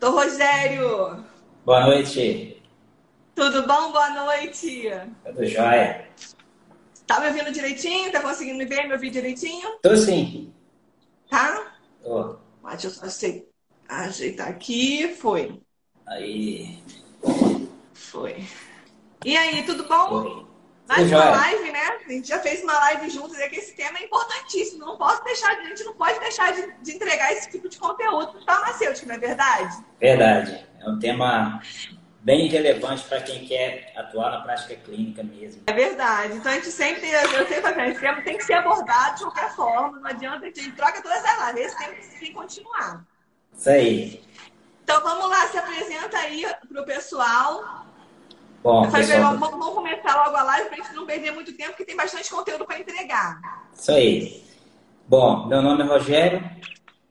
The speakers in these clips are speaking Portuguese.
Doutor Rogério! Boa noite. Tudo bom? Boa noite. Tudo jóia. Tá me ouvindo direitinho? Tá conseguindo me ver, me ouvir direitinho? Tô sim. Tá? Tô. Deixa eu só ajeitar aqui. Foi. Aí. Foi. E aí, tudo bom? Foi. Mais Tudo uma live, né? A gente já fez uma live juntos e que esse tema é importantíssimo. Não posso deixar, a gente não pode deixar de, de entregar esse tipo de conteúdo para o farmacêutico, não é verdade? Verdade. É um tema bem relevante para quem quer atuar na prática clínica mesmo. É verdade. Então a gente sempre, eu sempre tema tem que ser abordado de qualquer forma. Não adianta, a gente troca todas as lives. Esse tema tem que continuar. Isso aí. Então vamos lá, se apresenta aí para o pessoal. Bom, pessoal, vamos, vamos começar logo a live para a gente não perder muito tempo, porque tem bastante conteúdo para entregar. isso aí. Bom, meu nome é Rogério,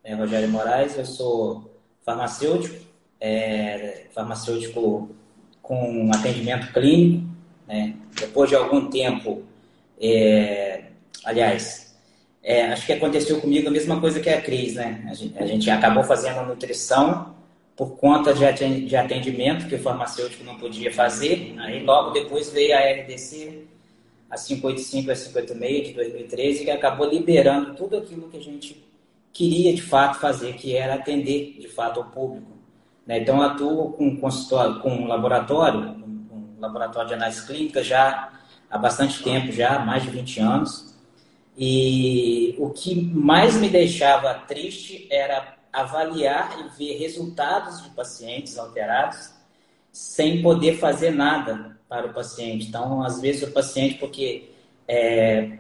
é Rogério Moraes, eu sou farmacêutico, é, farmacêutico com atendimento clínico, né? Depois de algum tempo, é, aliás, é, acho que aconteceu comigo a mesma coisa que a Cris, né? A gente, a gente acabou fazendo nutrição por conta de aten- de atendimento que o farmacêutico não podia fazer. Aí logo depois veio a RDC, a 585 e a 586 de 2013, que acabou liberando tudo aquilo que a gente queria de fato fazer, que era atender de fato ao público. né? Então, eu atuo com consultório, com um laboratório, um laboratório de análise clínica já há bastante tempo, já mais de 20 anos. E o que mais me deixava triste era avaliar e ver resultados de pacientes alterados sem poder fazer nada para o paciente. Então, às vezes, o paciente, porque é,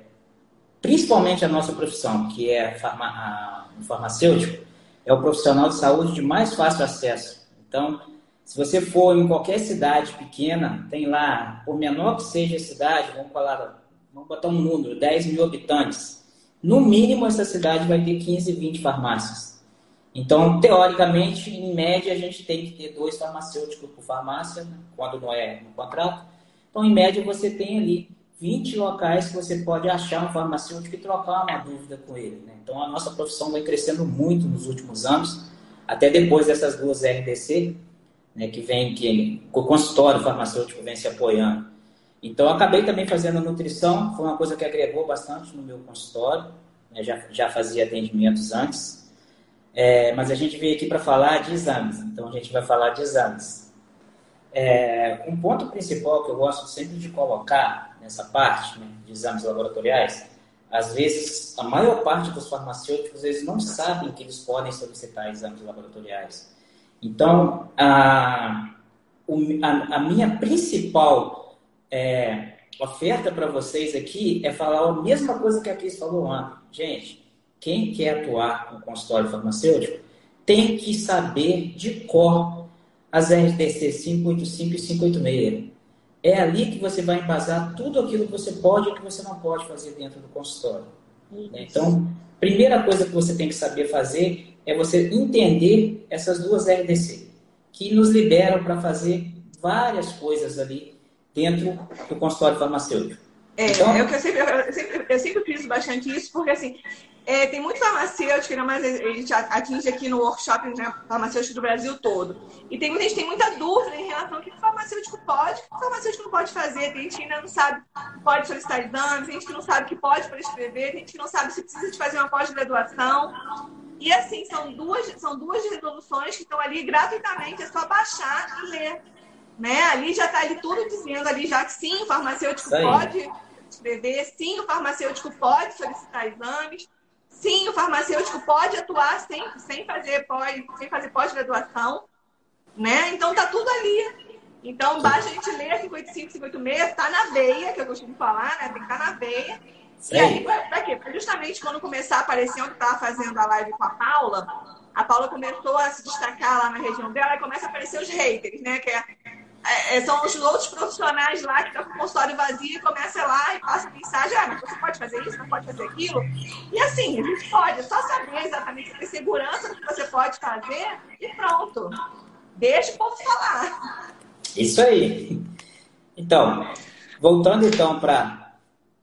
principalmente a nossa profissão, que é farma, a, o farmacêutico, é o profissional de saúde de mais fácil acesso. Então, se você for em qualquer cidade pequena, tem lá, por menor que seja a cidade, vamos falar, vamos botar um número, 10 mil habitantes. No mínimo, essa cidade vai ter 15, 20 farmácias. Então, teoricamente, em média, a gente tem que ter dois farmacêuticos por farmácia, né, quando não é no contrato. Então, em média, você tem ali 20 locais que você pode achar um farmacêutico e trocar uma dúvida com ele. né? Então, a nossa profissão vem crescendo muito nos últimos anos, até depois dessas duas RDC, né, que vem, que o consultório farmacêutico vem se apoiando. Então, acabei também fazendo nutrição, foi uma coisa que agregou bastante no meu consultório, né, já, já fazia atendimentos antes, é, mas a gente veio aqui para falar de exames, então a gente vai falar de exames. É, um ponto principal que eu gosto sempre de colocar nessa parte né, de exames laboratoriais, às vezes a maior parte dos farmacêuticos eles não sabem que eles podem solicitar exames laboratoriais. Então, a, a, a minha principal é, oferta para vocês aqui é falar a mesma coisa que a Cris falou ontem. Gente, quem quer atuar no consultório farmacêutico tem que saber de cor as RDC 585 e 586. É ali que você vai embasar tudo aquilo que você pode e que você não pode fazer dentro do consultório. né? Então, primeira coisa que você tem que saber fazer é você entender essas duas RDC, que nos liberam para fazer várias coisas ali dentro do consultório farmacêutico. É, Então- é o que eu sempre, eu sempre, eu sempre friso bastante isso, porque assim, é, tem muito farmacêutico, ainda mais a gente atinge aqui no workshop né, farmacêutico do Brasil todo. E tem muita gente tem muita dúvida em relação ao que o farmacêutico pode, o que o farmacêutico não pode fazer. Tem gente que ainda não sabe que pode solicitar exames, tem gente que não sabe que pode prescrever, tem gente que não sabe se precisa de fazer uma pós-graduação. E assim, são duas, são duas resoluções que estão ali gratuitamente, é só baixar e ler. Né? Ali já está ali tudo dizendo ali já que sim, o farmacêutico pode escrever, sim, o farmacêutico pode solicitar exames, sim, o farmacêutico pode atuar sem, sem fazer pós, sem fazer pós-graduação, né? Então tá tudo ali. Então basta a gente ler 55, 56, tá na veia, que eu costumo falar, né? Tem que estar na veia. E aí, pra, pra quê? Justamente quando começar a aparecer onde estava fazendo a live com a Paula, a Paula começou a se destacar lá na região dela e começa a aparecer os haters, né? Que é, é, são os outros profissionais lá que estão com o consultório vazio e começa lá e passa mensagem, ah, você pode fazer isso, não pode fazer aquilo. E assim, a gente pode, é só saber exatamente ter segurança do que você pode fazer e pronto. Deixa o povo falar. Isso aí. Então, voltando então para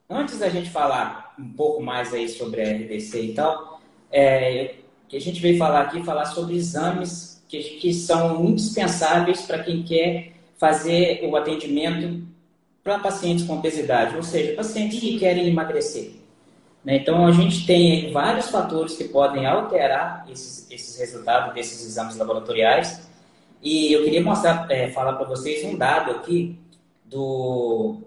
antes da gente falar um pouco mais aí sobre a RDC e tal, é, que a gente veio falar aqui falar sobre exames que, que são indispensáveis para quem quer fazer o atendimento para pacientes com obesidade, ou seja, pacientes que querem emagrecer. Né? Então, a gente tem vários fatores que podem alterar esses, esses resultados desses exames laboratoriais. E eu queria mostrar, é, falar para vocês um dado aqui do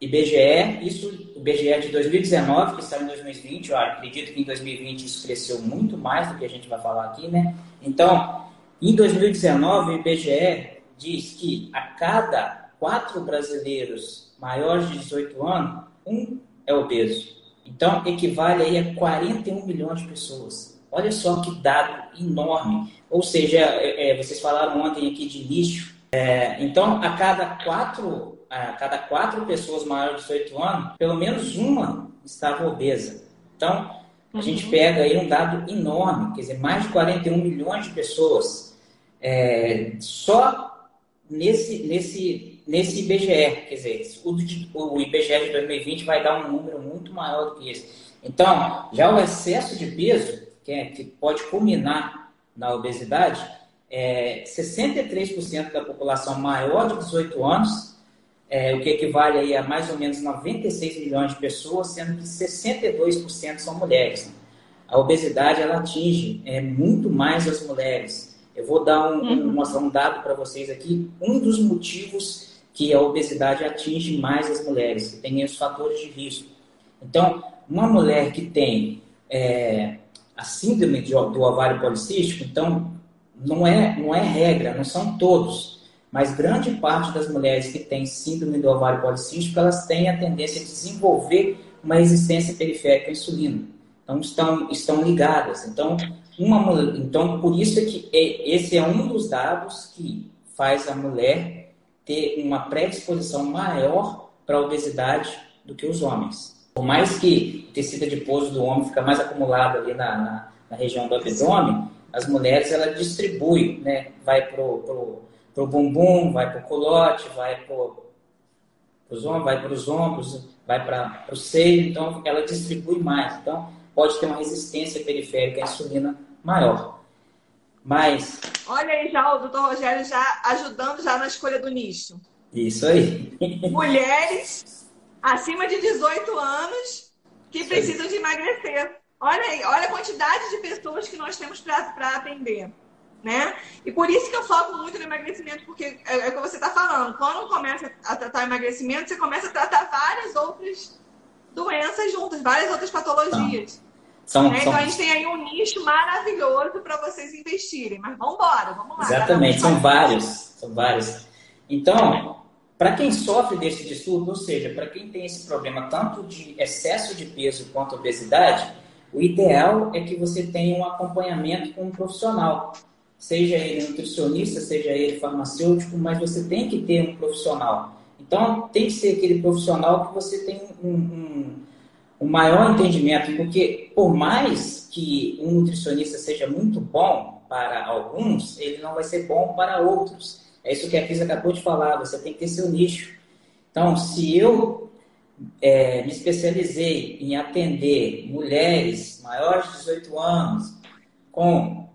IBGE, isso, o IBGE é de 2019, que saiu em 2020, eu acredito que em 2020 isso cresceu muito mais do que a gente vai falar aqui, né? Então, em 2019, o IBGE diz que a cada quatro brasileiros maiores de 18 anos, um é obeso. Então, equivale aí a 41 milhões de pessoas. Olha só que dado enorme. Ou seja, é, é, vocês falaram ontem aqui de nicho. É, então, a cada quatro, a cada quatro pessoas maiores de 18 anos, pelo menos uma estava obesa. Então, a uhum. gente pega aí um dado enorme, quer dizer, mais de 41 milhões de pessoas. É, só nesse, nesse nesse IBGE, quer dizer, o, IBGE de 2020 vai dar um número muito maior do que esse. Então, já o excesso de peso, que, é, que pode culminar na obesidade, é 63% da população maior de 18 anos, é, o que equivale a mais ou menos 96 milhões de pessoas, sendo que 62% são mulheres. A obesidade ela atinge é, muito mais as mulheres. Eu vou dar um, um uhum. mostrar um dado para vocês aqui. Um dos motivos que a obesidade atinge mais as mulheres, que têm os fatores de risco. Então, uma mulher que tem é, a síndrome de, do ovário policístico, então, não é, não é regra, não são todos, mas grande parte das mulheres que têm síndrome do ovário policístico, elas têm a tendência de desenvolver uma resistência periférica à insulina. Então, estão, estão ligadas. Então, uma, então, por isso é que é, esse é um dos dados que faz a mulher ter uma predisposição maior para a obesidade do que os homens. Por mais que o tecido adiposo do homem fica mais acumulado ali na, na, na região do abdômen, as mulheres ela distribui, né? Vai pro, pro, pro bumbum, vai pro colote, vai pro os ombros, vai para os ombros, vai para o seio, então ela distribui mais. Então pode ter uma resistência periférica à insulina maior. Mas. Olha aí já o doutor Rogério já ajudando já na escolha do nicho. Isso aí. Mulheres acima de 18 anos que precisam de emagrecer. Olha aí, olha a quantidade de pessoas que nós temos para atender. Né? E por isso que eu foco muito no emagrecimento, porque é, é o que você está falando. Quando começa a tratar emagrecimento, você começa a tratar várias outras doenças juntas, várias outras patologias. São, é, são... Então a gente tem aí um nicho maravilhoso para vocês investirem. Mas vamos embora, vamos lá. Exatamente, são vários, são vários. Então, para quem sofre desse distúrbio, ou seja, para quem tem esse problema tanto de excesso de peso quanto obesidade, o ideal é que você tenha um acompanhamento com um profissional. Seja ele nutricionista, seja ele farmacêutico, mas você tem que ter um profissional. Então, tem que ser aquele profissional que você tem um, um o maior entendimento, porque por mais que um nutricionista seja muito bom para alguns, ele não vai ser bom para outros. É isso que a Cris acabou de falar, você tem que ter seu nicho. Então, se eu é, me especializei em atender mulheres maiores de 18 anos com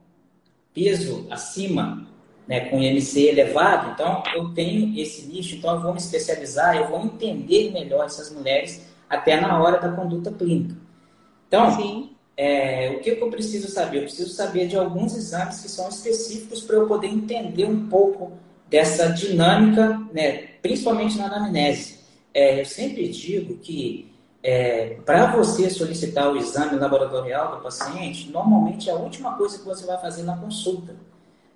peso acima, né, com IMC elevado, então eu tenho esse nicho, então eu vou me especializar, eu vou entender melhor essas mulheres até na hora da conduta clínica. Então, é, o que eu preciso saber? Eu preciso saber de alguns exames que são específicos para eu poder entender um pouco dessa dinâmica, né, principalmente na anamnese. É, eu sempre digo que é, para você solicitar o exame laboratorial do paciente, normalmente é a última coisa que você vai fazer na consulta,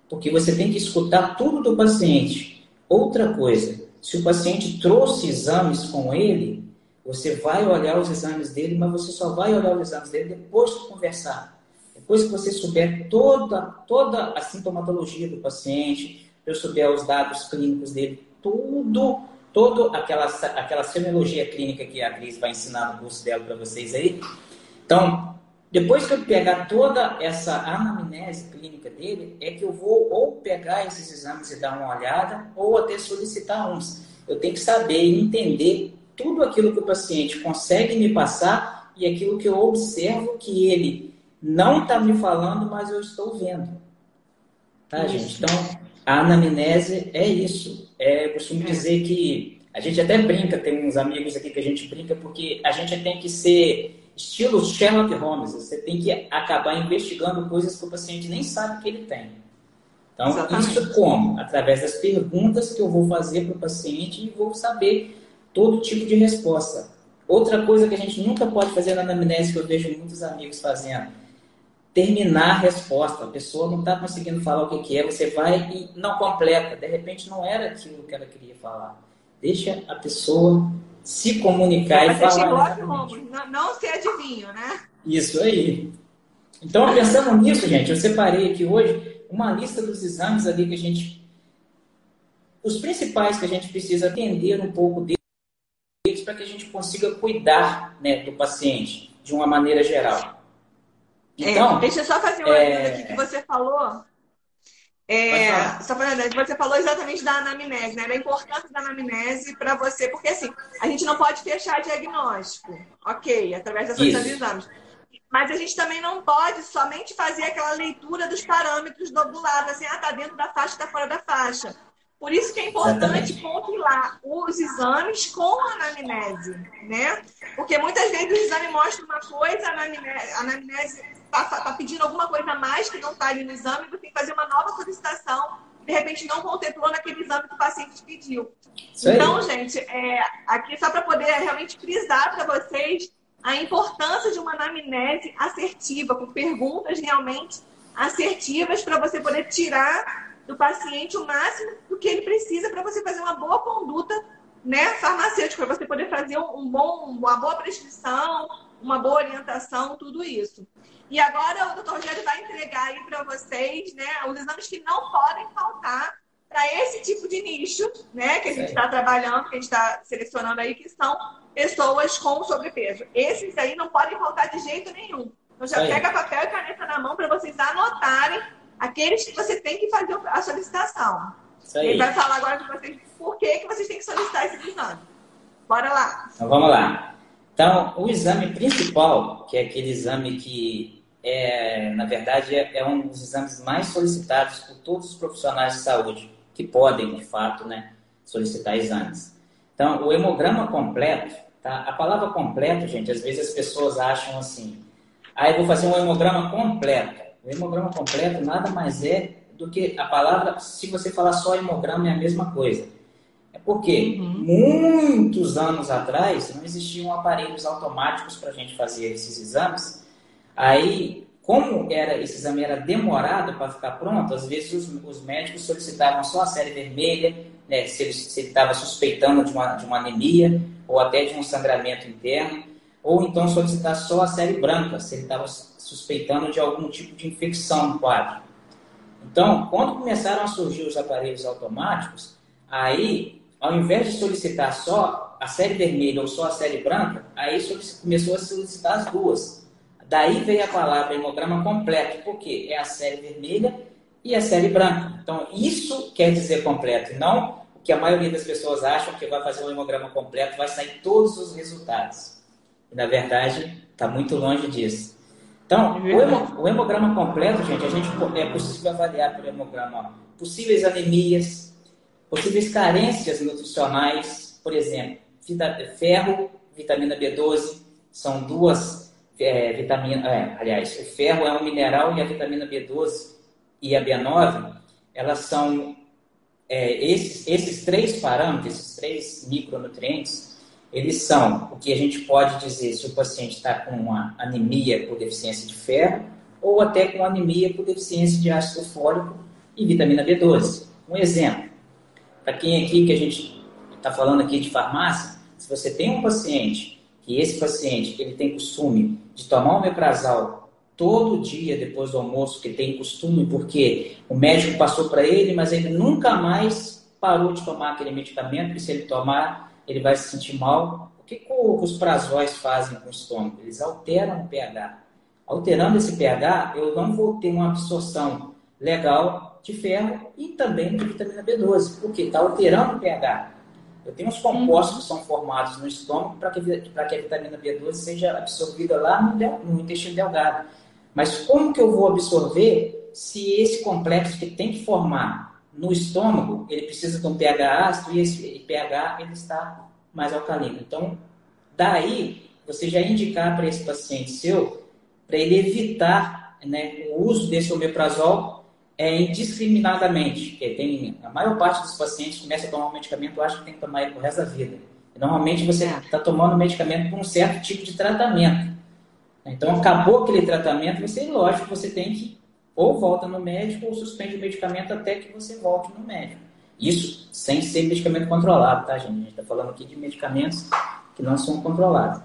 porque você tem que escutar tudo do paciente. Outra coisa, se o paciente trouxe exames com ele, você vai olhar os exames dele, mas você só vai olhar os exames dele depois de conversar. Depois que você souber toda, toda a sintomatologia do paciente, eu souber os dados clínicos dele, tudo, toda aquela, aquela semiologia clínica que a Cris vai ensinar no curso dela para vocês aí. Então, depois que eu pegar toda essa anamnese clínica dele, é que eu vou ou pegar esses exames e dar uma olhada, ou até solicitar uns. Eu tenho que saber e entender tudo aquilo que o paciente consegue me passar e aquilo que eu observo que ele não está me falando, mas eu estou vendo. Tá, isso. gente? Então, a anamnese é isso. É, eu costumo é. dizer que a gente até brinca, tem uns amigos aqui que a gente brinca, porque a gente tem que ser estilo Sherlock Holmes. Você tem que acabar investigando coisas que o paciente nem sabe que ele tem. Então, Exatamente. isso como? Através das perguntas que eu vou fazer para o paciente e vou saber todo tipo de resposta. Outra coisa que a gente nunca pode fazer na anamnese, que eu vejo muitos amigos fazendo, terminar a resposta. A pessoa não está conseguindo falar o que, que é, você vai e não completa. De repente, não era aquilo que ela queria falar. Deixa a pessoa se comunicar e falar. Não, não ser adivinho, né? Isso aí. Então, pensando nisso, gente, eu separei aqui hoje uma lista dos exames ali que a gente. Os principais que a gente precisa atender um pouco deles para que a gente consiga cuidar né, do paciente de uma maneira geral. É, então, é, deixa eu só fazer uma é... aqui que você falou. É, só pra, você falou exatamente da anamnese, né? Da importância da anamnese para você, porque assim, a gente não pode fechar diagnóstico, ok, através dessas exames. Mas a gente também não pode somente fazer aquela leitura dos parâmetros do, do lado, assim, ah, tá dentro da faixa, tá fora da faixa. Por isso que é importante compilar os exames com a anamnese, né? Porque muitas vezes o exame mostra uma coisa, a anamnese, a anamnese está tá pedindo alguma coisa a mais que não está ali no exame, você tem que fazer uma nova solicitação, de repente não contemplou naquele exame que o paciente pediu. Então, gente, é, aqui só para poder realmente frisar para vocês a importância de uma anamnese assertiva, com perguntas realmente assertivas para você poder tirar do paciente o máximo do que ele precisa para você fazer uma boa conduta né, farmacêutica, para você poder fazer um bom, uma boa prescrição, uma boa orientação, tudo isso. E agora o doutor Rogério vai entregar aí para vocês né, os exames que não podem faltar para esse tipo de nicho né, que a gente está trabalhando, que a gente está selecionando aí, que são pessoas com sobrepeso. Esses aí não podem faltar de jeito nenhum. Então já pega papel e caneta na mão para vocês anotarem aqueles que você tem que fazer a solicitação. Ele vai falar agora para vocês por que, que vocês têm que solicitar esse exame. Bora lá. Então vamos lá. Então, o exame principal, que é aquele exame que é, na verdade, é, é, um dos exames mais solicitados por todos os profissionais de saúde que podem, de fato, né, solicitar exames. Então, o hemograma completo, tá? A palavra completo, gente, às vezes as pessoas acham assim, ah, eu vou fazer um hemograma completo. O hemograma completo nada mais é do que a palavra, se você falar só hemograma, é a mesma coisa. É porque uhum. muitos anos atrás não existiam aparelhos automáticos para a gente fazer esses exames Aí, como era esse exame era demorado para ficar pronto, às vezes os, os, médicos solicitavam só a série vermelha, né, se ele estava suspeitando de uma, de uma anemia ou até de um sangramento interno, ou então solicitar só a série branca, se ele estava suspeitando de algum tipo de infecção no quadro. Então, quando começaram a surgir os aparelhos automáticos, aí, ao invés de solicitar só a série vermelha ou só a série branca, aí começou a solicitar as duas. Daí veio a palavra hemograma completo, porque é a série vermelha e a série branca. Então, isso quer dizer completo, não o que a maioria das pessoas acham que vai fazer um hemograma completo, vai sair todos os resultados. E, na verdade, está muito longe disso. Então, o hemograma completo, gente, a gente é possível avaliar pelo hemograma possíveis anemias, possíveis carências nutricionais, por exemplo, ferro, vitamina B12, são duas é, vitamina, é, aliás, o ferro é um mineral e a vitamina B12 e a B9, elas são é, esses, esses três parâmetros, esses três micronutrientes, eles são o que a gente pode dizer se o paciente está com uma anemia por deficiência de ferro ou até com anemia por deficiência de ácido fólico e vitamina B12. Um exemplo, para quem aqui que a gente está falando aqui de farmácia, se você tem um paciente que esse paciente ele tem costume de tomar o meprazal todo dia depois do almoço, que tem costume porque o médico passou para ele, mas ele nunca mais parou de tomar aquele medicamento, porque se ele tomar, ele vai se sentir mal. O que, que os prazóis fazem com o estômago? Eles alteram o pH. Alterando esse pH, eu não vou ter uma absorção legal de ferro e também de vitamina B12, porque está alterando o pH. Eu tenho uns compostos que são formados no estômago para que, que a vitamina B12 seja absorvida lá no, no intestino delgado. Mas como que eu vou absorver se esse complexo que tem que formar no estômago, ele precisa de um pH ácido e esse pH ele está mais alcalino. Então, daí você já indicar para esse paciente seu para ele evitar né, o uso desse omeprazol é, indiscriminadamente. Porque tem, a maior parte dos pacientes começa a tomar um medicamento acha que tem que tomar ele o resto da vida. Normalmente você está é. tomando medicamento por um certo tipo de tratamento. Então, acabou aquele tratamento, você, lógico, você tem que ou volta no médico ou suspende o medicamento até que você volte no médico. Isso sem ser medicamento controlado, tá, gente? A gente está falando aqui de medicamentos que não são controlados.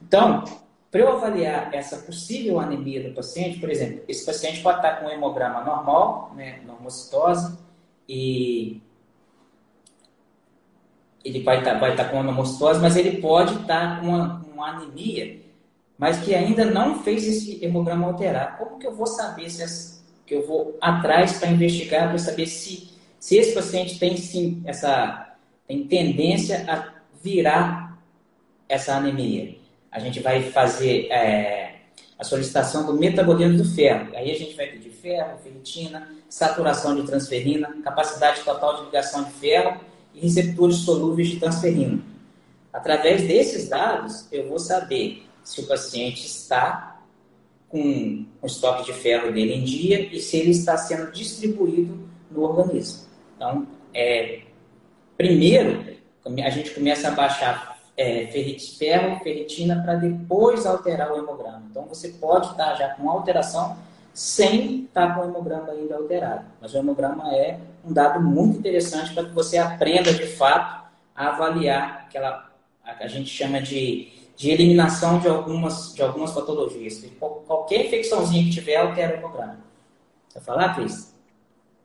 Então, para eu avaliar essa possível anemia do paciente, por exemplo, esse paciente pode estar com um hemograma normal, né, normocitose, e ele vai estar, vai estar com anomocitose, mas ele pode estar com uma, uma anemia mas que ainda não fez esse hemograma alterar. Como que eu vou saber se essa, que eu vou atrás para investigar para saber se, se esse paciente tem sim essa tem tendência a virar essa anemia? A gente vai fazer é, a solicitação do metabolismo do ferro. Aí a gente vai pedir ferro, ferritina, saturação de transferrina, capacidade total de ligação de ferro e receptores solúveis de transferrina. Através desses dados, eu vou saber se o paciente está com o estoque de ferro dele em dia e se ele está sendo distribuído no organismo. Então, é, primeiro, a gente começa a baixar é, ferro, ferritina, para depois alterar o hemograma. Então, você pode estar já com alteração sem estar com o hemograma ainda alterado. Mas o hemograma é um dado muito interessante para que você aprenda, de fato, a avaliar aquela, a gente chama de de eliminação de algumas, de algumas patologias. Qualquer infecçãozinha que tiver, altera o hemograma. Vai falar, Cris?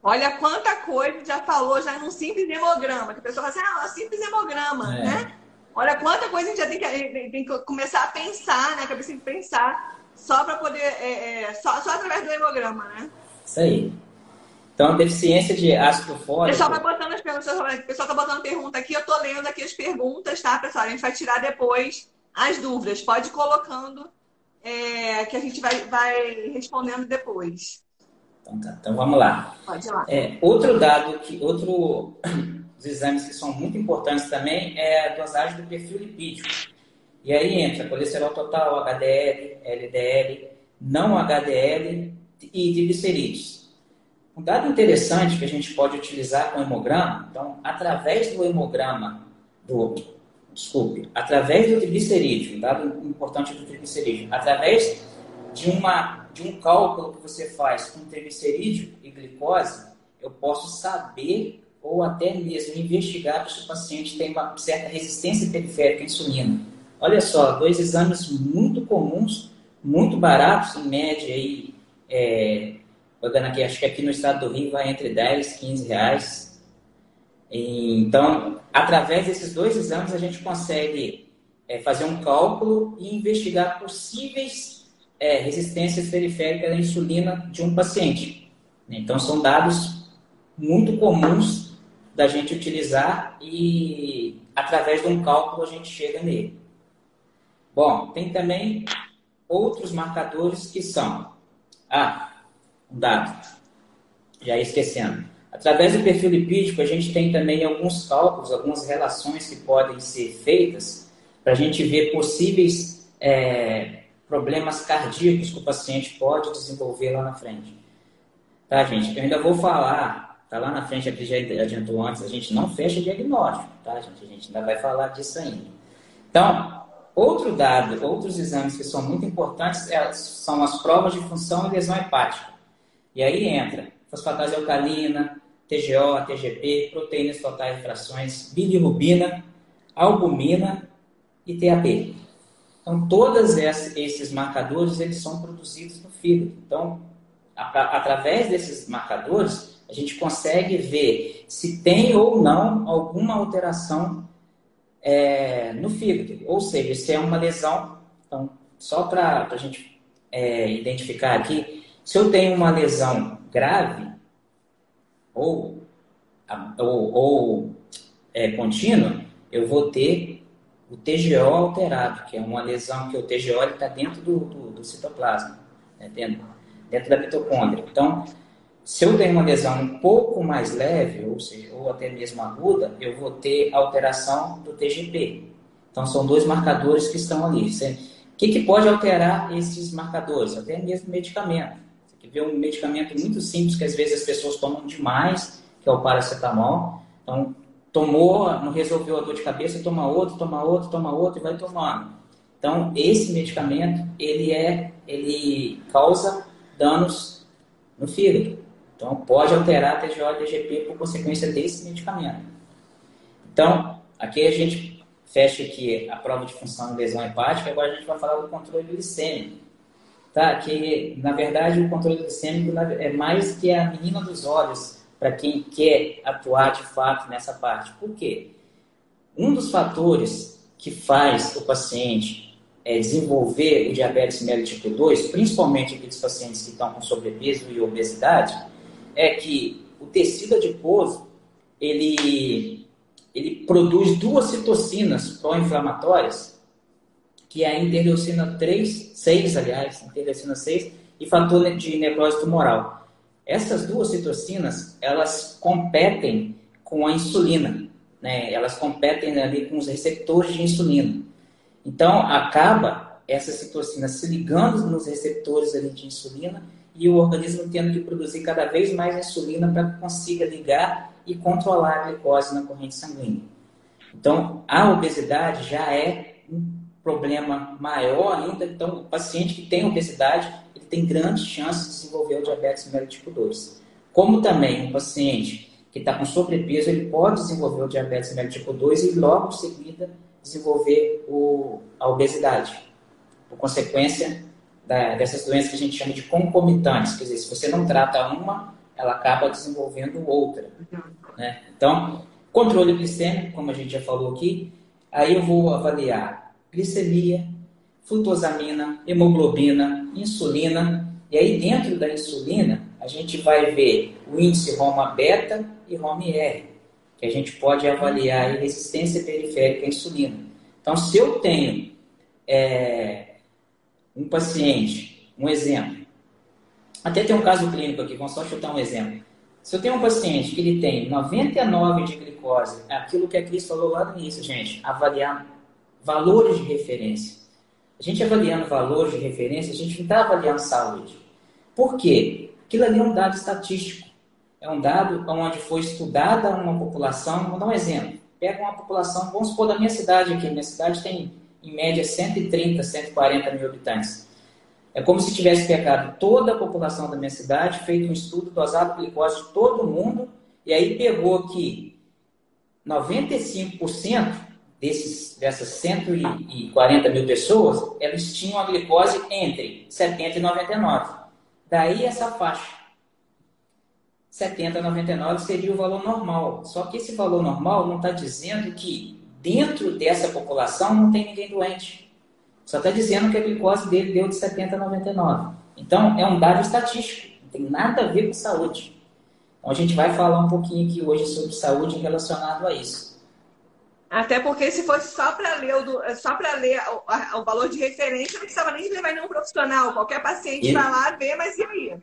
Olha quanta coisa já falou já num simples hemograma. Que a pessoa fala assim, ah, um simples hemograma, é. né? Olha quanta coisa a gente já tem que, tem que começar a pensar, né? Cabeça de pensar, só para poder, é, é, só, só através do hemograma, né? Isso aí. Então, deficiência de ácido fólico. O pessoal vai botando as perguntas, o pessoal tá botando pergunta aqui, eu tô lendo aqui as perguntas, tá, pessoal? A gente vai tirar depois as dúvidas. Pode ir colocando é, que a gente vai, vai respondendo depois. Então, tá. então vamos lá. Pode ir lá. É, outro dado, que, outro dos exames que são muito importantes também é a dosagem do perfil lipídico. E aí entra colesterol total, HDL, LDL, não HDL e triglicerídeos. Um dado interessante que a gente pode utilizar com o hemograma, então, através do hemograma do desculpe, através do triglicerídeo, um dado importante do triglicerídeo, através de, uma, de um cálculo que você faz com triglicerídeo e glicose, eu posso saber ou até mesmo investigar se o paciente tem uma certa resistência periférica à insulina. Olha só, dois exames muito comuns, muito baratos, em média aí, é, acho que aqui no estado do Rio vai entre 10 15 reais, então, através desses dois exames, a gente consegue é, fazer um cálculo e investigar possíveis é, resistências periféricas à insulina de um paciente. Então, são dados muito comuns da gente utilizar e, através de um cálculo, a gente chega nele. Bom, tem também outros marcadores que são. Ah, um dado. Já esquecendo Através do perfil lipídico, a gente tem também alguns cálculos, algumas relações que podem ser feitas para a gente ver possíveis é, problemas cardíacos que o paciente pode desenvolver lá na frente. Tá, gente? Eu ainda vou falar, tá lá na frente, aqui já adiantou antes, a gente não fecha diagnóstico, tá, gente? A gente ainda vai falar disso ainda. Então, outro dado, outros exames que são muito importantes é, são as provas de função e lesão hepática. E aí entra fosfatase alcalina, TGO, TGP, proteínas totais de frações, bilirrubina, albumina e TAP. Então, todos esses marcadores eles são produzidos no fígado. Então, através desses marcadores, a gente consegue ver se tem ou não alguma alteração é, no fígado. Ou seja, se é uma lesão. Então, só para a gente é, identificar aqui, se eu tenho uma lesão grave, ou, ou, ou é, contínua, eu vou ter o TGO alterado, que é uma lesão que o TGO está dentro do, do, do citoplasma, né? dentro, dentro da mitocôndria. Então, se eu tenho uma lesão um pouco mais leve, ou seja, ou até mesmo aguda, eu vou ter alteração do TGP. Então, são dois marcadores que estão ali. O que, que pode alterar esses marcadores? Até mesmo medicamento. Ver um medicamento muito simples que às vezes as pessoas tomam demais, que é o paracetamol. Então, tomou, não resolveu a dor de cabeça, toma outro, toma outro, toma outro e vai tomando. Então, esse medicamento, ele é, ele causa danos no fígado. Então, pode alterar a TGO e TGP por consequência desse medicamento. Então, aqui a gente fecha aqui a prova de função de lesão hepática, agora a gente vai falar do controle glicêmico. Tá? Que, na verdade, o controle glicêmico é mais que a menina dos olhos para quem quer atuar de fato nessa parte. Por quê? Um dos fatores que faz o paciente é, desenvolver o diabetes mellitus tipo 2, principalmente aqueles pacientes que estão com sobrepeso e obesidade, é que o tecido adiposo ele, ele produz duas citocinas pró-inflamatórias, que é a interleucina 3, 6, aliás, interleucina 6 e fator de necrose tumoral. Essas duas citocinas, elas competem com a insulina, né? Elas competem ali com os receptores de insulina. Então, acaba essa citocina se ligando nos receptores ali de insulina e o organismo tendo que produzir cada vez mais insulina para que consiga ligar e controlar a glicose na corrente sanguínea. Então, a obesidade já é problema maior ainda. Então, o paciente que tem obesidade, ele tem grandes chances de desenvolver o diabetes mellitus tipo 2. Como também um paciente que está com sobrepeso, ele pode desenvolver o diabetes mellitus tipo 2 e logo em seguida desenvolver o, a obesidade. Por consequência, da, dessas doenças que a gente chama de concomitantes, quer dizer, se você não trata uma, ela acaba desenvolvendo outra. Né? Então, controle glicêmico, como a gente já falou aqui, aí eu vou avaliar glicemia, flutosamina, hemoglobina, insulina, e aí dentro da insulina a gente vai ver o índice Roma beta e Roma R, que a gente pode avaliar a resistência periférica à insulina. Então, se eu tenho é, um paciente, um exemplo, até tem um caso clínico aqui, vamos só chutar um exemplo. Se eu tenho um paciente que ele tem 99 de glicose, é aquilo que a Cris falou lá no início, gente, avaliar valores de referência. A gente avaliando valores de referência, a gente não está avaliando saúde. Por quê? Aquilo ali é um dado estatístico. É um dado onde foi estudada uma população. Vou dar um exemplo. Pega uma população, vamos supor da minha cidade aqui. Minha cidade tem em média 130, 140 mil habitantes. É como se tivesse pegado toda a população da minha cidade, feito um estudo, dosado glicose de todo mundo, e aí pegou que 95% desses, dessas 140 mil pessoas, elas tinham a glicose entre 70 e 99. Daí essa faixa. 70 a 99 seria o valor normal. Só que esse valor normal não está dizendo que dentro dessa população não tem ninguém doente. Só está dizendo que a glicose dele deu de 70 a 99. Então, é um dado estatístico, não tem nada a ver com saúde. Então, a gente vai falar um pouquinho aqui hoje sobre saúde relacionado a isso. Até porque se fosse só para ler, o, só para ler o, o, valor de referência, não precisava nem levar nenhum profissional. Qualquer paciente vai lá ver, mas e aí?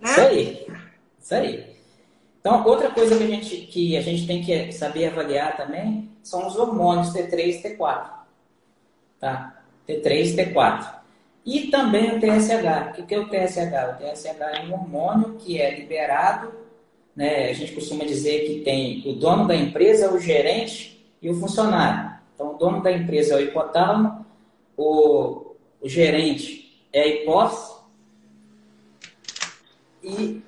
Né? Isso aí. Isso aí. Então, outra coisa que a gente, que a gente tem que saber avaliar também são os hormônios T3 e T4. Tá? T3 e T4. E também o TSH. O que é o TSH? O TSH é um hormônio que é liberado, né? a gente costuma dizer que tem o dono da empresa, o gerente e o funcionário. Então, o dono da empresa é o hipotálamo, o, o gerente é a hipófise e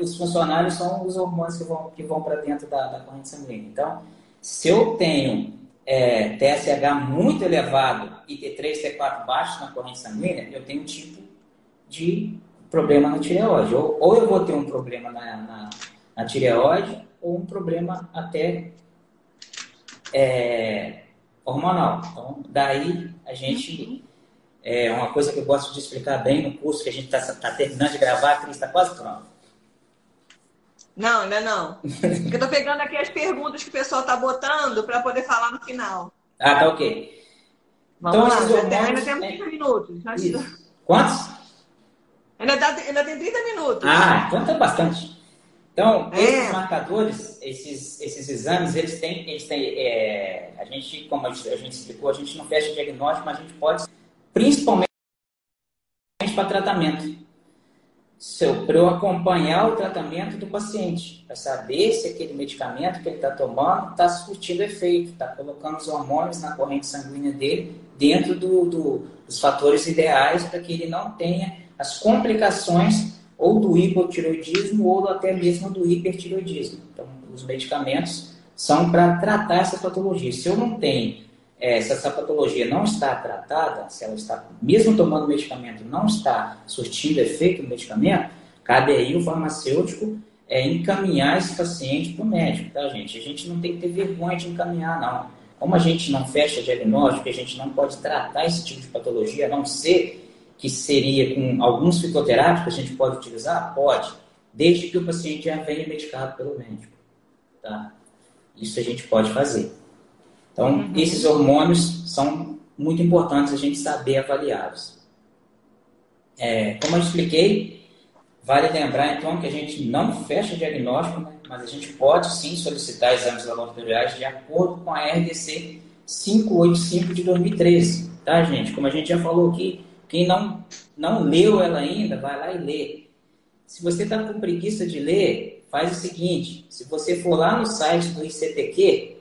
os funcionários são os hormônios que vão, que vão para dentro da, da, corrente sanguínea. Então, se eu tenho é, TSH muito elevado e T3, T4 baixo na corrente sanguínea, eu tenho um tipo de problema na tireoide. Ou, ou eu vou ter um problema na, na, na tireoide, ou um problema até é, hormonal. Então, daí a gente. É uma coisa que eu gosto de explicar bem no curso que a gente está tá terminando de gravar, a Cris está quase pronto. Não, ainda não. Eu tô pegando aqui as perguntas que o pessoal tá botando para poder falar no final. Ah, tá ok. Vamos então, lá, hormônios... ainda temos 5 minutos. Quantos? Ainda, dá, ainda tem 30 minutos. Ah, então tá bastante. Então, é. esses marcadores, esses, esses exames, eles têm, eles têm é, a gente, como a gente, a gente explicou, a gente não fecha diagnóstico, mas a gente pode, principalmente para tratamento. Para eu acompanhar o tratamento do paciente, para saber se aquele medicamento que ele está tomando está surtindo efeito, está colocando os hormônios na corrente sanguínea dele dentro do, do, dos fatores ideais para que ele não tenha as complicações ou do hipotiroidismo ou até mesmo do hipertiroidismo. Então, os medicamentos são para tratar essa patologia. Se eu não tenho, é, se essa patologia não está tratada, se ela está, mesmo tomando medicamento, não está surtindo efeito no medicamento, cabe aí o farmacêutico é, encaminhar esse paciente para o médico, tá, gente? A gente não tem que ter vergonha de encaminhar, não. Como a gente não fecha diagnóstico, a gente não pode tratar esse tipo de patologia, a não ser que seria com alguns fitoterápicos, a gente pode utilizar? Pode, desde que o paciente já venha medicado pelo médico. Tá? Isso a gente pode fazer. Então, uhum. esses hormônios são muito importantes a gente saber avaliá-los. É, como eu expliquei, vale lembrar então que a gente não fecha diagnóstico, né? mas a gente pode sim solicitar exames laboratoriais de acordo com a RDC 585 de 2013, tá, gente? Como a gente já falou aqui, quem não, não leu ela ainda, vai lá e lê. Se você está com preguiça de ler, faz o seguinte: se você for lá no site do ICTQ,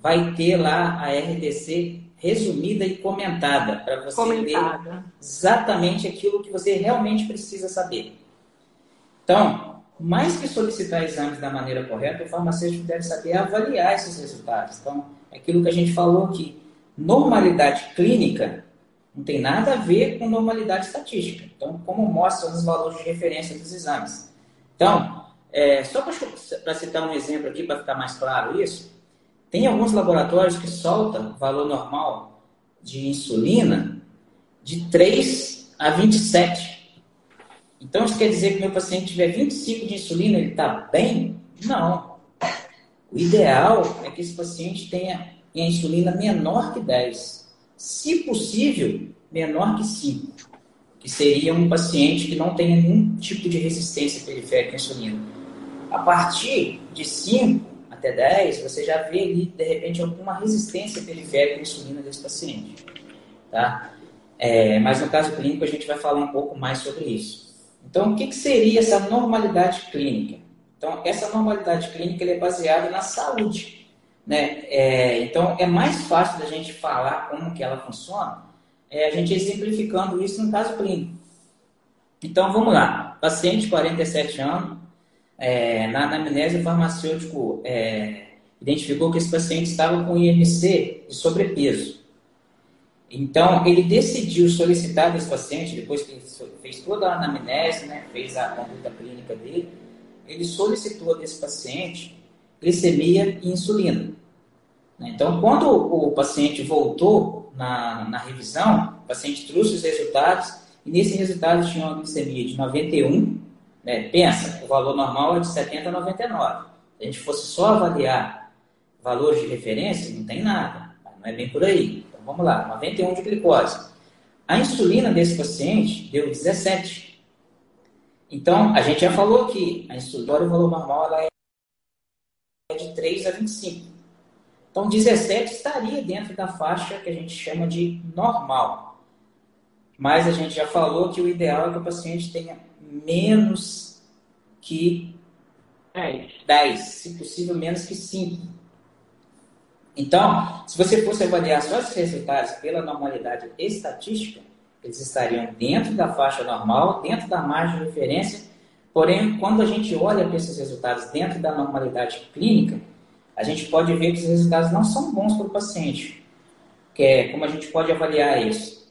vai ter lá a RDC resumida e comentada para você comentada. ler exatamente aquilo que você realmente precisa saber. Então, mais que solicitar exames da maneira correta, o farmacêutico deve saber avaliar esses resultados. Então, é aquilo que a gente falou aqui, normalidade clínica não tem nada a ver com normalidade estatística. Então, como mostram os valores de referência dos exames. Então, é, só para citar um exemplo aqui, para ficar mais claro isso, tem alguns laboratórios que soltam valor normal de insulina de 3 a 27. Então, isso quer dizer que meu paciente tiver 25 de insulina, ele está bem? Não. O ideal é que esse paciente tenha a insulina menor que 10 se possível, menor que 5, que seria um paciente que não tenha nenhum tipo de resistência periférica à insulina. A partir de 5 até 10, você já vê ali, de repente, alguma resistência periférica à insulina desse paciente. Tá? É, mas no caso clínico, a gente vai falar um pouco mais sobre isso. Então, o que, que seria essa normalidade clínica? Então, essa normalidade clínica é baseada na saúde. Né? É, então, é mais fácil da gente falar como que ela funciona, é, a gente exemplificando isso no caso clínico. Então, vamos lá. Paciente, 47 anos, é, na anamnese, o farmacêutico é, identificou que esse paciente estava com IMC de sobrepeso. Então, ele decidiu solicitar desse paciente, depois que fez toda a anamnese, né, fez a conduta clínica dele, ele solicitou desse paciente glicemia e insulina. Né? Então, quando o paciente voltou na, na revisão, o paciente trouxe os resultados e nesse resultado tinha uma glicemia de 91. Né? Pensa, o valor normal é de 70 a 99. Se a gente fosse só avaliar valores de referência, não tem nada. Não é bem por aí. Então, vamos lá, 91 de glicose. A insulina desse paciente deu 17. Então, a gente já falou que a insulina, o valor normal, ela é de 3 a 25. Então, 17 estaria dentro da faixa que a gente chama de normal. Mas a gente já falou que o ideal é que o paciente tenha menos que 10, 10 se possível menos que 5. Então, se você fosse avaliar só esses resultados pela normalidade estatística, eles estariam dentro da faixa normal, dentro da margem de referência. Porém, quando a gente olha para esses resultados dentro da normalidade clínica, a gente pode ver que os resultados não são bons para o paciente. Que é, como a gente pode avaliar isso?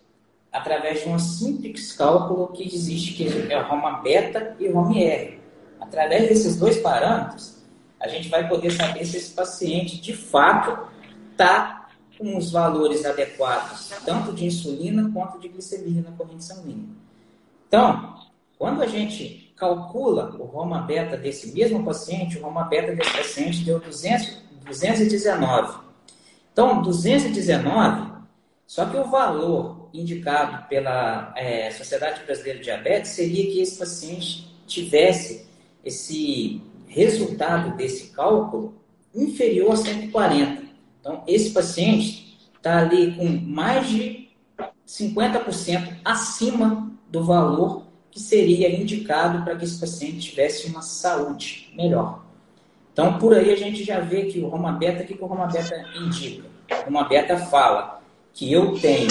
Através de um simples cálculo que existe, que é Roma beta e Roma R. Através desses dois parâmetros, a gente vai poder saber se esse paciente, de fato, está com os valores adequados, tanto de insulina quanto de glicemia na corrente sanguínea. Então, quando a gente calcula o Roma beta desse mesmo paciente, o Roma beta desse paciente deu 200, 219. Então, 219, só que o valor indicado pela é, Sociedade Brasileira de Diabetes seria que esse paciente tivesse esse resultado desse cálculo inferior a 140. Então, esse paciente está ali com mais de 50% acima do valor que seria indicado para que esse paciente tivesse uma saúde melhor. Então, por aí a gente já vê que o Roma Beta, o que o Roma Beta indica? O Roma Beta fala que eu tenho,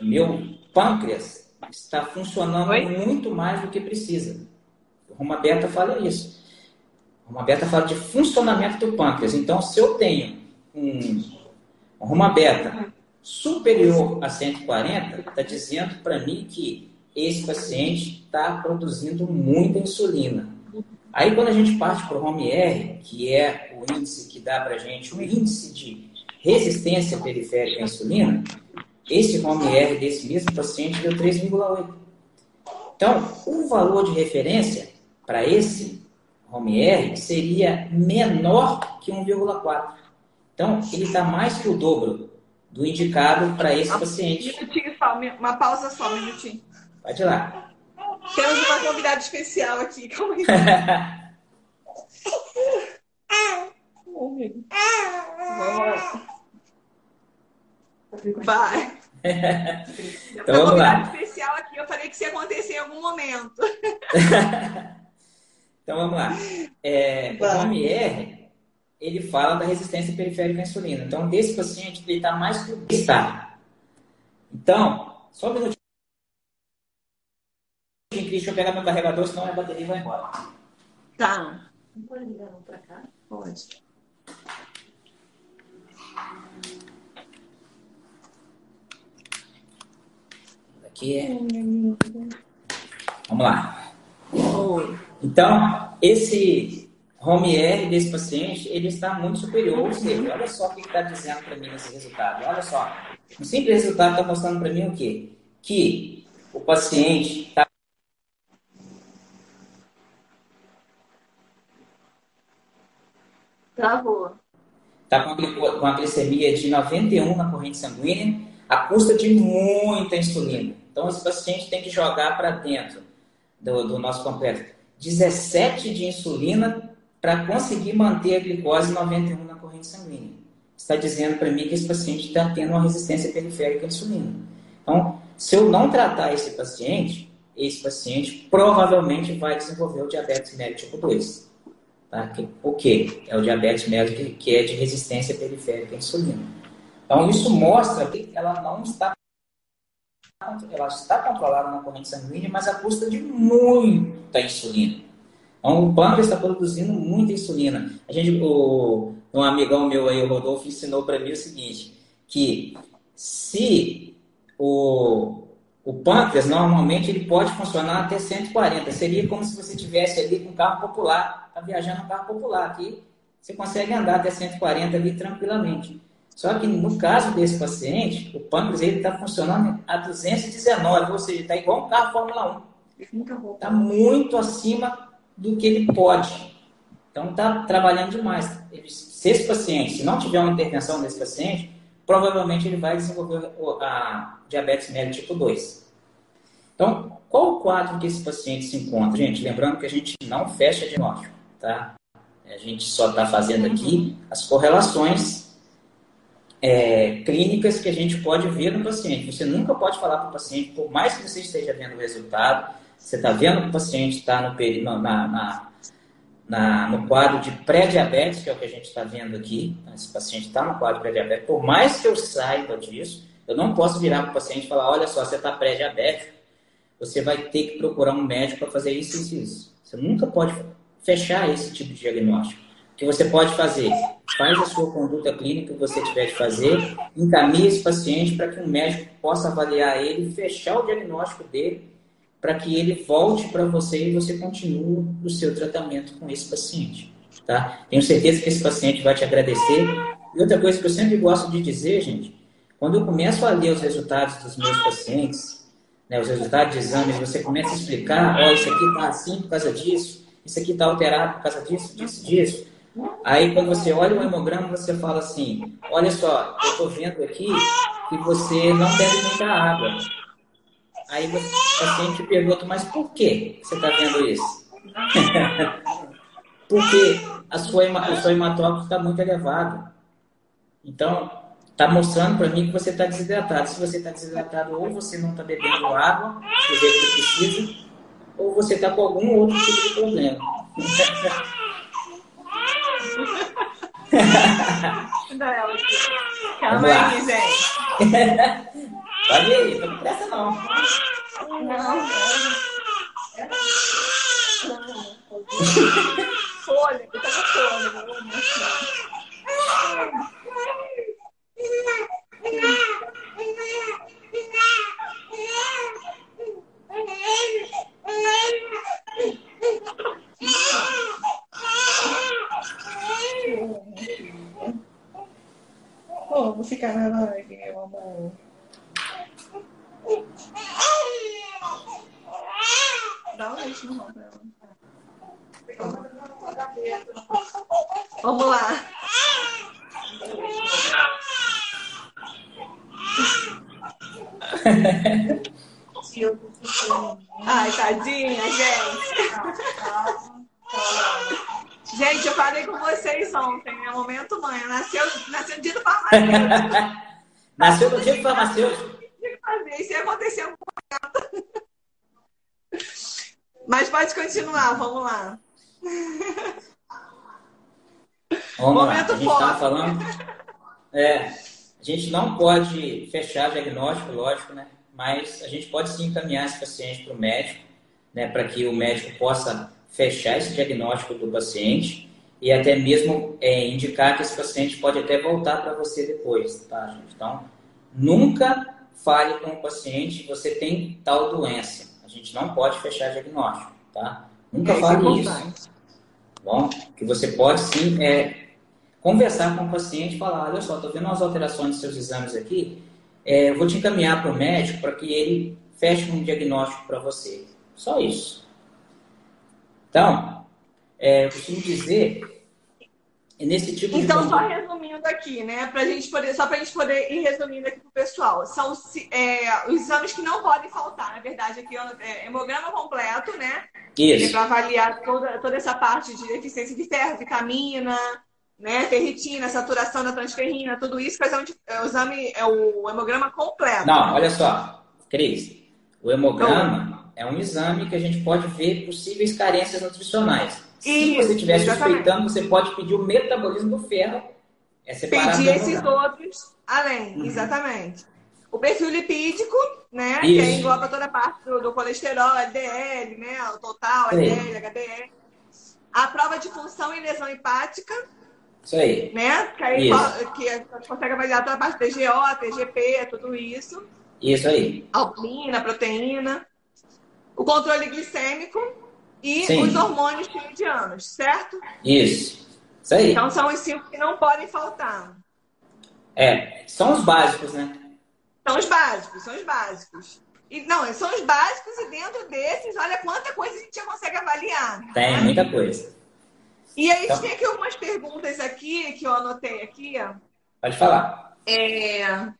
meu pâncreas está funcionando Oi? muito mais do que precisa. O Roma Beta fala isso. O Roma Beta fala de funcionamento do pâncreas. Então, se eu tenho um, um Roma Beta superior a 140, está dizendo para mim que esse paciente está produzindo muita insulina. Aí, quando a gente parte para o HOME-R, que é o índice que dá para a gente, um índice de resistência periférica à insulina, esse HOME-R desse mesmo paciente deu 3,8. Então, o valor de referência para esse HOME-R seria menor que 1,4. Então, ele está mais que o dobro do indicado para esse paciente. Um minutinho só, uma pausa só, um minutinho. Pode ir lá. Temos uma convidada especial aqui, calma aí. Vai. então vamos lá. especial aqui, eu falei que isso ia acontecer em algum momento. então vamos lá. É, o MR, ele fala da resistência periférica à insulina. Então, desse paciente, ele está mais que está. Então, só um minutinho. Deixa eu pegar meu carregador, senão a bateria vai embora. Tá. Não pode ligar um pra cá? Pode. Aqui é. Vamos lá. Então, esse home R desse paciente, ele está muito superior. Ou seja, olha só o que está dizendo para mim nesse resultado. Olha só. O simples resultado está mostrando para mim o quê? Que o paciente está Travou. Está com uma glicemia de 91 na corrente sanguínea, a custa de muita insulina. Então, esse paciente tem que jogar para dentro do, do, nosso complexo 17 de insulina para conseguir manter a glicose 91 na corrente sanguínea. Está dizendo para mim que esse paciente está tendo uma resistência periférica à insulina. Então, se eu não tratar esse paciente, esse paciente provavelmente vai desenvolver o diabetes mellitus tipo 2. Tá? O que? É o diabetes mellitus que é de resistência periférica à insulina. Então, isso mostra que ela não está ela está controlada na corrente sanguínea, mas a custa de muita insulina. Então, o pâncreas está produzindo muita insulina. A gente, o, um amigão meu aí, o Rodolfo, ensinou para mim o seguinte, que se o, o pâncreas, normalmente, ele pode funcionar até 140. Seria como se você tivesse ali com um carro popular está viajando no carro popular. Aqui você consegue andar até 140 ali tranquilamente. Só que no caso desse paciente, o pâncreas está funcionando a 219, ou seja, está igual um carro Fórmula 1. Está muito acima do que ele pode. Então está trabalhando demais. se esse paciente, se não tiver uma intervenção desse paciente, provavelmente ele vai desenvolver a diabetes mellitus tipo 2. Então, qual o quadro que esse paciente se encontra? Gente, lembrando que a gente não fecha diagnóstico tá? A gente só está fazendo aqui as correlações é, clínicas que a gente pode ver no paciente. Você nunca pode falar para o paciente, por mais que você esteja vendo o resultado, você está vendo que o paciente está na, na, na, no quadro de pré-diabetes, que é o que a gente está vendo aqui. Esse paciente está no quadro de pré-diabetes. Por mais que eu saiba disso, eu não posso virar para o paciente e falar: olha só, você está pré-diabético, você vai ter que procurar um médico para fazer isso e isso. Você nunca pode fechar esse tipo de diagnóstico. O que você pode fazer? Faz a sua conduta clínica que você tiver de fazer, encaminhe esse paciente para que um médico possa avaliar ele, fechar o diagnóstico dele, para que ele volte para você e você continue o seu tratamento com esse paciente. Tá? Tenho certeza que esse paciente vai te agradecer. E outra coisa que eu sempre gosto de dizer, gente, quando eu começo a ler os resultados dos meus pacientes, né, os resultados de exames, você começa a explicar, ó, oh, isso aqui está assim por causa disso, isso aqui está alterado por causa disso, disso, disso. Aí, quando você olha o hemograma, você fala assim: Olha só, eu estou vendo aqui que você não bebe muita água. Aí você, o paciente pergunta: Mas por que você está vendo isso? Porque a sua, o seu hematócrito está muito elevado. Então, está mostrando para mim que você está desidratado. Se você está desidratado, ou você não está bebendo água do jeito que precisa, ou você está com algum outro tipo de problema. Calma aí, gente. Pode ir, não presta não. Não. Fôlego, tá com fôlego. Oh, vou ficar na live, meu amor. Dá um leite no mão pra ela. Vamos lá. Ai, tadinha, gente. Gente, eu falei com vocês ontem, é momento mãe. Nasceu, nasceu no dia do farmacêutico. nasceu no dia do farmacêutico? Isso ia acontecer alguma coisa. Mas pode continuar, vamos lá. Vamos Momento lá. A gente estava falando. É, a gente não pode fechar diagnóstico, lógico, né? Mas a gente pode sim encaminhar esse paciente para o médico, né? Para que o médico possa fechar esse diagnóstico do paciente e até mesmo é, indicar que esse paciente pode até voltar para você depois, tá, gente? Então, nunca fale com o paciente você tem tal doença. A gente não pode fechar diagnóstico, tá? Nunca é, fale isso. isso. Bom, que você pode sim é, conversar com o paciente e falar, olha só, estou vendo umas alterações nos seus exames aqui, é, eu vou te encaminhar para o médico para que ele feche um diagnóstico para você. Só isso. Então, é, eu costumo dizer, nesse tipo então, de... Então, só resumindo aqui, né, pra gente poder, só para a gente poder ir resumindo aqui para o pessoal, são é, os exames que não podem faltar, na verdade, aqui é hemograma completo, né? Isso. Para avaliar toda, toda essa parte de deficiência de ferro, vitamina, né, ferritina, saturação da transferrina, tudo isso, fazer um, é, o exame, é o hemograma completo. Não, olha só, Cris, o hemograma é um exame que a gente pode ver possíveis carências nutricionais. Se você estiver suspeitando, você pode pedir o metabolismo do ferro. É Pedir esses outros além, uhum. exatamente. O perfil lipídico, né? Isso. Que engloba toda a parte do, do colesterol, LDL, né? O total, LDL, HDL. A prova de função e lesão hepática. Isso aí. Né? Que aí isso. que a gente consegue avaliar toda a parte TGO, TGP, tudo isso. Isso aí. Albumina, proteína o controle glicêmico e Sim. os hormônios tiroidianos, certo? Isso. Isso aí. Então são os cinco que não podem faltar. É, são os básicos, né? São os básicos, são os básicos. E, não, são os básicos e dentro desses, olha quanta coisa a gente já consegue avaliar. Tem, né? muita coisa. E aí então... tem aqui algumas perguntas aqui que eu anotei aqui. Pode falar. É...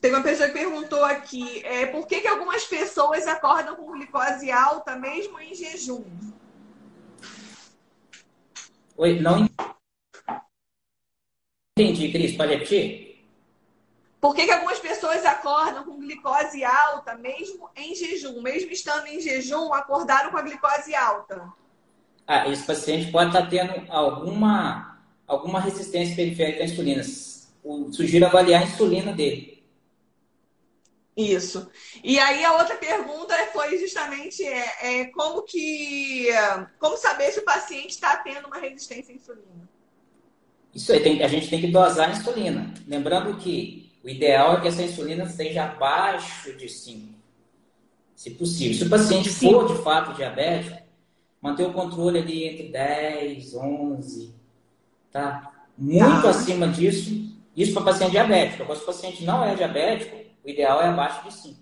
Tem uma pessoa que perguntou aqui, é, por que, que algumas pessoas acordam com glicose alta mesmo em jejum? Oi, não entendi, Cris, pode repetir? Por que, que algumas pessoas acordam com glicose alta mesmo em jejum? Mesmo estando em jejum, acordaram com a glicose alta? Ah, esse paciente pode estar tendo alguma, alguma resistência periférica à insulina. Sugiro avaliar a insulina dele. Isso. E aí a outra pergunta foi justamente é, é como que como saber se o paciente está tendo uma resistência à insulina? Isso aí, tem, a gente tem que dosar a insulina. Lembrando que o ideal é que essa insulina seja abaixo de 5, se possível. Se o paciente Sim. for de fato diabético, manter o controle ali entre 10, 11, tá? Muito tá. acima disso, isso para paciente diabético. Agora, se o paciente não é diabético, o ideal é abaixo de 5.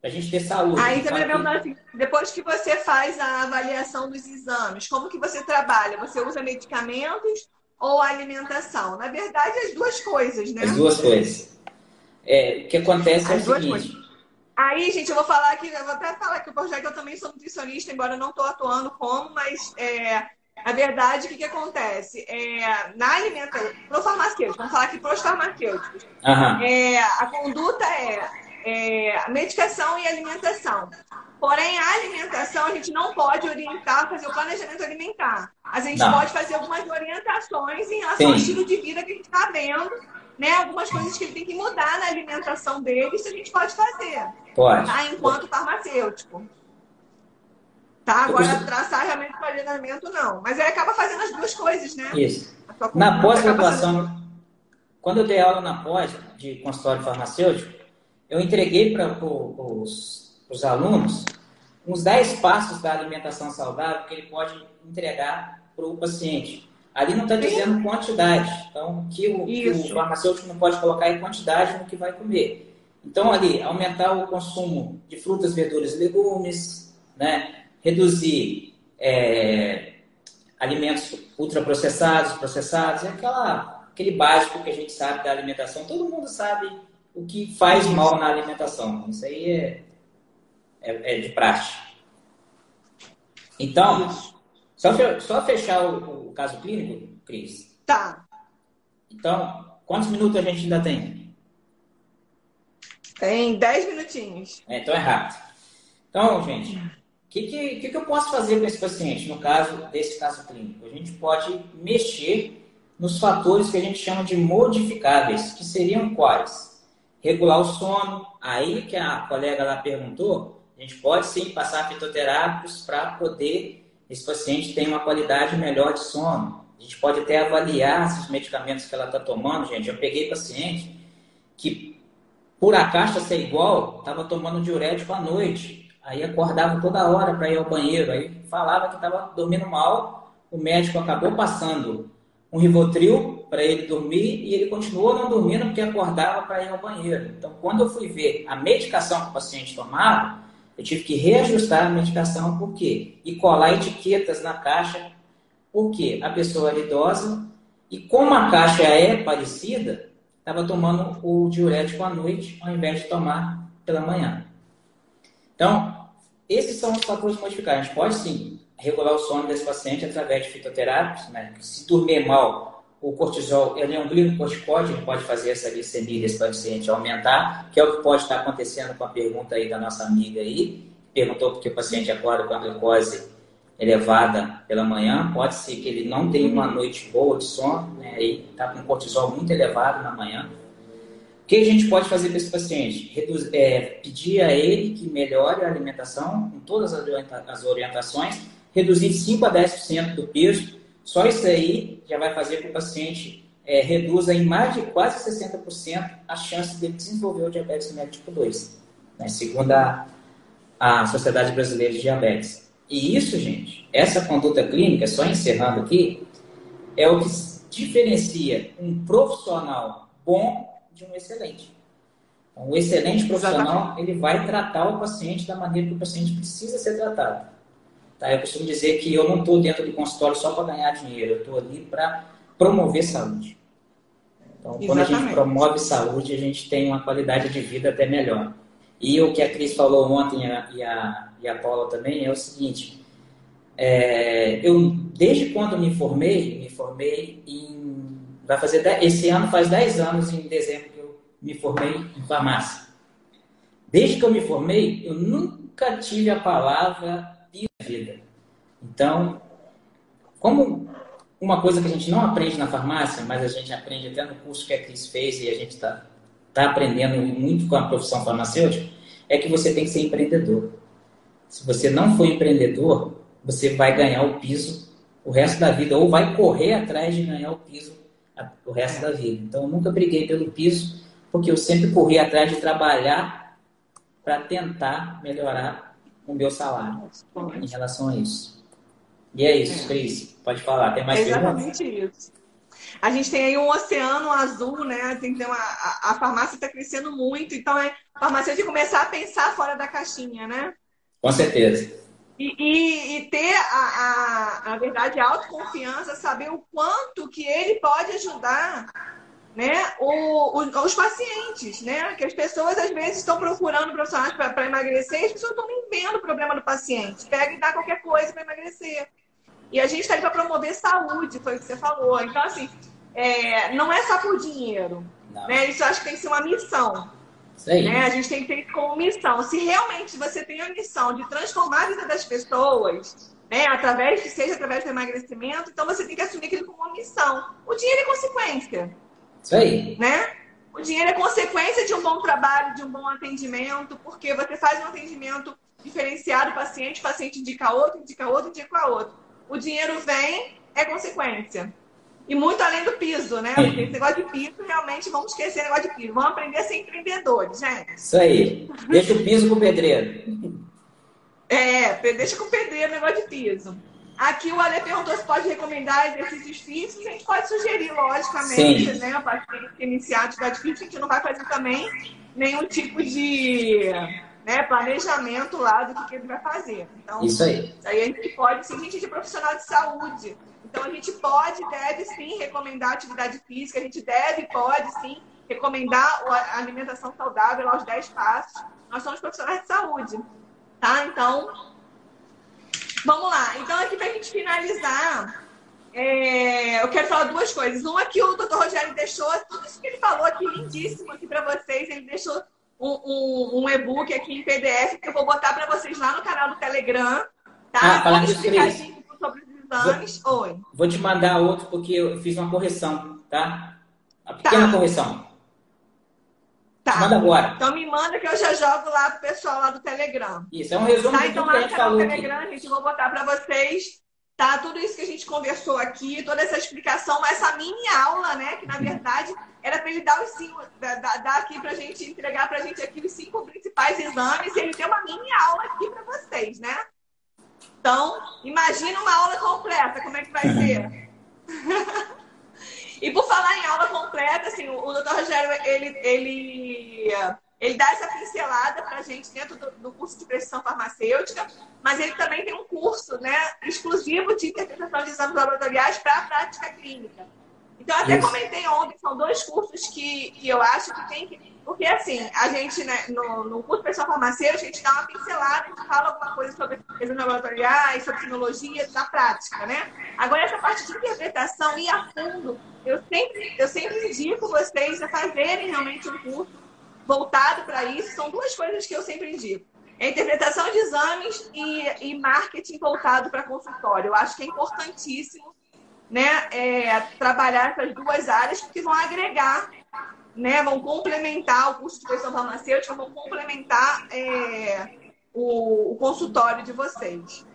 para a gente ter saúde. Aí também que... assim, depois que você faz a avaliação dos exames, como que você trabalha? Você usa medicamentos ou alimentação? Na verdade, as duas coisas, né? As duas coisas. É, o que acontece as é o seguinte. Coisas. Aí, gente, eu vou falar aqui, eu vou até falar que já que eu também sou nutricionista, embora eu não estou atuando como, mas é, a verdade, o que, que acontece? É, na alimentação, pro farmacêutico, vamos falar aqui para os farmacêuticos, uhum. é, a conduta é, é medicação e alimentação. Porém, a alimentação a gente não pode orientar, fazer o planejamento alimentar. A gente não. pode fazer algumas orientações em relação Sim. ao estilo de vida que a gente está vendo, né? Algumas coisas que ele tem que mudar na alimentação dele, isso a gente pode fazer. Pode. Tá? Enquanto farmacêutico. Tá? Agora, traçar realmente o planejamento, não. Mas ele acaba fazendo as duas coisas, né? Isso. Na pós-graduação, fazendo... quando eu dei aula na pós de consultório farmacêutico, eu entreguei para os alunos uns 10 passos da alimentação saudável que ele pode entregar para o paciente. Ali não está dizendo quantidade. Então, que o, que o farmacêutico não pode colocar é quantidade no que vai comer. Então, ali, aumentar o consumo de frutas, verduras e legumes, né? Reduzir é, alimentos ultraprocessados, processados, é aquela, aquele básico que a gente sabe da alimentação. Todo mundo sabe o que faz mal na alimentação. Isso aí é, é, é de praxe. Então, só, só fechar o, o caso clínico, Cris. Tá. Então, quantos minutos a gente ainda tem? Tem 10 minutinhos. É, então é rápido. Então, gente, que, que, que eu posso fazer com esse paciente, no caso desse caso clínico? A gente pode mexer nos fatores que a gente chama de modificáveis, que seriam quais? Regular o sono, aí que a colega lá perguntou, a gente pode sim passar fitoterápicos para poder esse paciente ter uma qualidade melhor de sono. A gente pode até avaliar se os medicamentos que ela está tomando, gente. Eu peguei paciente que, por a caixa ser igual, estava tomando diurético à noite Aí acordava toda hora para ir ao banheiro, aí falava que estava dormindo mal. O médico acabou passando um Rivotril para ele dormir e ele continuou não dormindo porque acordava para ir ao banheiro. Então, quando eu fui ver a medicação que o paciente tomava, eu tive que reajustar a medicação, por quê? E colar etiquetas na caixa, porque a pessoa era idosa e como a caixa é parecida, estava tomando o diurético à noite ao invés de tomar pela manhã. Então, esses são os fatores modificados. A gente pode sim regular o sono desse paciente através de fitoterápicos, né? Se dormir mal, o cortisol, ele é um glicocorticoide, ele pode fazer essa glicemia desse paciente aumentar, que é o que pode estar acontecendo com a pergunta aí da nossa amiga aí, perguntou porque o paciente acorda com a glicose elevada pela manhã, pode ser que ele não tenha uma noite boa de sono, né? Aí está com cortisol muito elevado na manhã, o que a gente pode fazer para esse paciente? Reduz, é, pedir a ele que melhore a alimentação com todas as orientações, reduzir 5 a 10% do peso. Só isso aí já vai fazer com que o paciente é, reduza em mais de quase 60% a chance de desenvolver o diabetes mellitus tipo 2, né? segundo a, a Sociedade Brasileira de Diabetes. E isso, gente, essa conduta clínica, só encerrando aqui, é o que diferencia um profissional bom de um excelente. Então, o excelente profissional, ele vai tratar o paciente da maneira que o paciente precisa ser tratado. Tá? Eu costumo dizer que eu não estou dentro do consultório só para ganhar dinheiro, eu estou ali para promover saúde. Então, quando Exatamente. a gente promove saúde, a gente tem uma qualidade de vida até melhor. E o que a Cris falou ontem e a, e a Paula também é o seguinte: é, eu, desde quando me formei, me formei em Vai fazer esse ano faz 10 anos, em dezembro, que eu me formei em farmácia. Desde que eu me formei, eu nunca tive a palavra vida. Então, como uma coisa que a gente não aprende na farmácia, mas a gente aprende até no curso que a Cris fez e a gente está tá aprendendo muito com a profissão farmacêutica, é que você tem que ser empreendedor. Se você não for empreendedor, você vai ganhar o piso o resto da vida, ou vai correr atrás de ganhar o piso o resto da vida. Então, eu nunca briguei pelo piso, porque eu sempre corri atrás de trabalhar para tentar melhorar o meu salário em relação a isso. E é isso, Cris. Pode falar. Tem mais é exatamente isso. A gente tem aí um oceano azul, né? Uma, a, a farmácia está crescendo muito, então é a farmácia de começar a pensar fora da caixinha, né? Com certeza. E, e, e, ter, a, a, na verdade, a autoconfiança, saber o quanto que ele pode ajudar né, o, o, os pacientes, né? Que as pessoas às vezes estão procurando profissionais para emagrecer e as pessoas estão nem vendo o problema do paciente. Pega e dá qualquer coisa para emagrecer. E a gente está aí para promover saúde, foi o que você falou. Então, assim, é, não é só por dinheiro. Né? Isso acho que tem que ser uma missão. Né? A gente tem que ter isso como missão. Se realmente você tem a missão de transformar a vida das pessoas, né, através, que seja através do emagrecimento, então você tem que assumir aquilo como uma missão. O dinheiro é consequência. Isso aí. Né? O dinheiro é consequência de um bom trabalho, de um bom atendimento, porque você faz um atendimento diferenciado, paciente, paciente indica outro, indica outro, indica outro. O dinheiro vem, é consequência. E muito além do piso, né? Porque esse negócio de piso, realmente, vamos esquecer o negócio de piso. Vamos aprender a ser empreendedores, gente. Isso aí. Deixa o piso com o pedreiro. É, deixa com o pedreiro o negócio de piso. Aqui o Ale perguntou se pode recomendar exercícios físicos. A gente pode sugerir, logicamente, Sim. né? A partir de iniciar atividade física, a gente não vai fazer também nenhum tipo de né, planejamento lá do que, que ele vai fazer. Então, isso aí. Aí a gente pode, sim, a gente é profissional de saúde. Então a gente pode, deve sim recomendar atividade física, a gente deve, pode sim recomendar a alimentação saudável aos 10 passos. Nós somos profissionais de saúde, tá? Então, Vamos lá. Então, aqui para a gente finalizar, é, eu quero falar duas coisas. Uma que o doutor Rogério deixou, tudo isso que ele falou aqui, lindíssimo aqui para vocês. Ele deixou um, um, um e-book aqui em PDF que eu vou botar para vocês lá no canal do Telegram. Tá? Ah, falando Vou, Oi. Vou te mandar outro porque eu fiz uma correção, tá? Uma pequena tá. correção. Tá. Manda agora. Então me manda que eu já jogo lá pro pessoal lá do Telegram. Isso, é um resumo tá, então, que a gente falou no Telegram, aqui. gente, vou botar para vocês, tá? Tudo isso que a gente conversou aqui, toda essa explicação, essa mini aula, né? Que na verdade era para ele dar os cinco, dar, aqui pra gente, entregar pra gente aqui os cinco principais exames, e ele tem uma mini aula aqui para vocês, né? Então, imagina uma aula completa, como é que vai ser? E por falar em aula completa, assim, o, o doutor Rogério, ele, ele, ele dá essa pincelada para a gente dentro do, do, curso de precisão farmacêutica, mas ele também tem um curso né, exclusivo de interpretação de exames laboratoriais para a prática clínica. Então, até Isso. comentei ontem, são dois cursos que, que eu acho que tem que. Porque, assim, a gente, né, no, no curso pessoal farmacêutico, a gente dá uma pincelada, a gente fala alguma coisa sobre exames laboratoriais, sobre tecnologia da prática, né? Agora, essa parte de interpretação e a fundo eu sempre, eu sempre indico vocês a fazerem realmente um curso voltado para isso. São duas coisas que eu sempre indico. É interpretação de exames e, e marketing voltado para consultório. Eu acho que é importantíssimo né, é, trabalhar essas duas áreas, porque vão agregar, né, vão complementar o curso de gestão farmacêutica, vão complementar é, o, o consultório de vocês.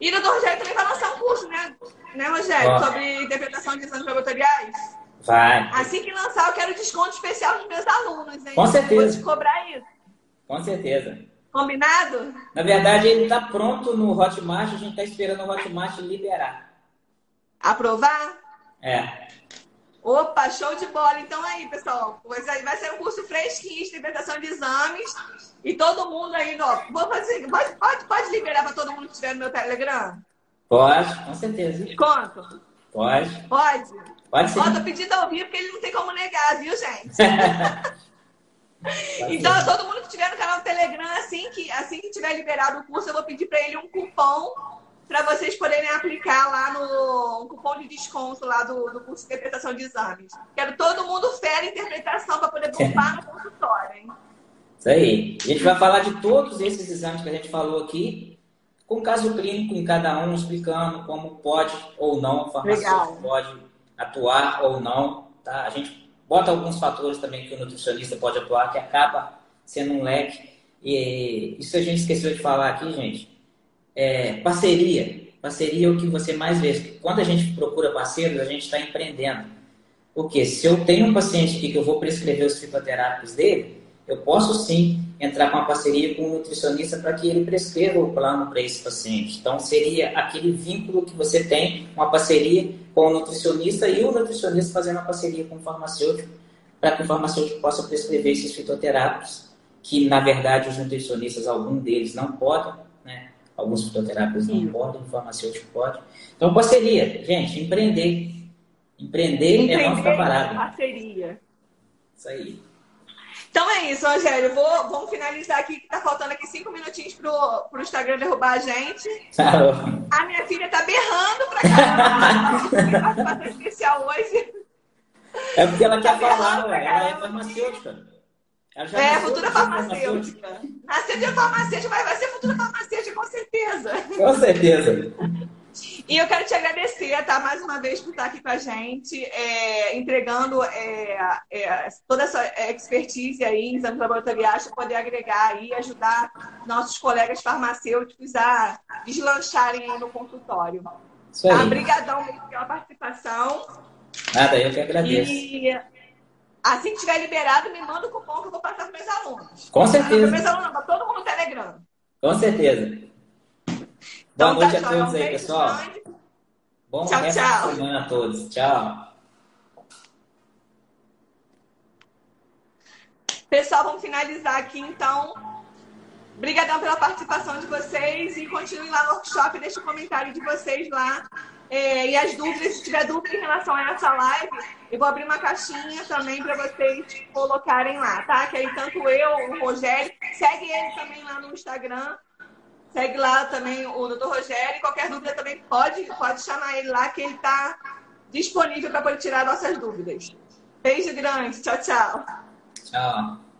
E o doutor Rogério também vai lançar um curso, né? Né, Rogério? Sobre interpretação de exames laboratoriais? Vai. Assim que lançar, eu quero desconto especial dos meus alunos, hein? Com certeza. Vou cobrar isso. Com certeza. Combinado? Na verdade, ele está pronto no Hotmart, a gente está esperando o Hotmart liberar. Aprovar? É. Opa, show de bola. Então aí, pessoal, vai ser um curso fresquinho de interpretação de exames. E todo mundo aí, ó, vou fazer, pode, pode, pode liberar para todo mundo que estiver no meu Telegram? Pode, com certeza. Desconto? Pode. Pode? Pode sim. Ó, tô pedindo ao vivo porque ele não tem como negar, viu, gente? então, todo mundo que estiver no canal do Telegram, assim que, assim que tiver liberado o curso, eu vou pedir para ele um cupom para vocês poderem aplicar lá no cupom de desconto lá do, do curso de interpretação de exames. Quero todo mundo fera interpretação para poder bombar no consultório, hein? Isso aí. A gente vai falar de todos esses exames que a gente falou aqui, com caso clínico em cada um, explicando como pode ou não o farmacêutico pode atuar ou não. Tá? A gente bota alguns fatores também que o nutricionista pode atuar, que acaba sendo um leque. E isso a gente esqueceu de falar aqui, gente. É, parceria. Parceria é o que você mais vê. Quando a gente procura parceiros, a gente está empreendendo. Porque se eu tenho um paciente aqui que eu vou prescrever os fitoterápicos dele, eu posso sim entrar com uma parceria com um nutricionista para que ele prescreva o plano para esse paciente. Então, seria aquele vínculo que você tem, uma parceria com o nutricionista e o nutricionista fazendo uma parceria com o farmacêutico, para que o farmacêutico possa prescrever esses fitoterápicos, que na verdade os nutricionistas, algum deles não podem? Alguns fitoterápicos não podem, o farmacêutico pode. Então, parceria, gente, empreender. Empreender, empreender é não ficar parado. Parceria. Isso aí. Então é isso, Rogério. Vou, vamos finalizar aqui, que tá faltando aqui cinco minutinhos pro, pro Instagram derrubar a gente. Claro. A minha filha tá berrando pra caramba. participação especial hoje. É porque ela quer tá falar, ué. Ela é farmacêutica. Ela é, futura farmacêutica. Nasceu de farmacêutica, mas vai ser futura farmacêutica, com certeza. Com certeza. E eu quero te agradecer, tá? Mais uma vez por estar aqui com a gente, é, entregando é, é, toda essa expertise aí em exames laboratoriais para poder agregar e ajudar nossos colegas farmacêuticos a deslancharem aí no consultório. Isso aí. Tá? Obrigadão mesmo pela participação. Nada, eu que agradeço. E assim que estiver liberado, me manda o cupom que eu vou passar para meus alunos. Com certeza. Para meus alunos, para todo mundo no Telegram. Com certeza. Boa então, noite tá a todos aí, pessoal. Bom tchau, tchau. de semana a todos. Tchau. Pessoal, vamos finalizar aqui então. Obrigadão pela participação de vocês e continuem lá no workshop, deixe o comentário de vocês lá. É, e as dúvidas, se tiver dúvida em relação a essa live, eu vou abrir uma caixinha também para vocês colocarem lá, tá? Que aí tanto eu, o Rogério, segue ele também lá no Instagram, Segue lá também o doutor Rogério. Qualquer dúvida também pode, pode chamar ele lá, que ele está disponível para poder tirar nossas dúvidas. Beijo grande. Tchau, tchau. Tchau.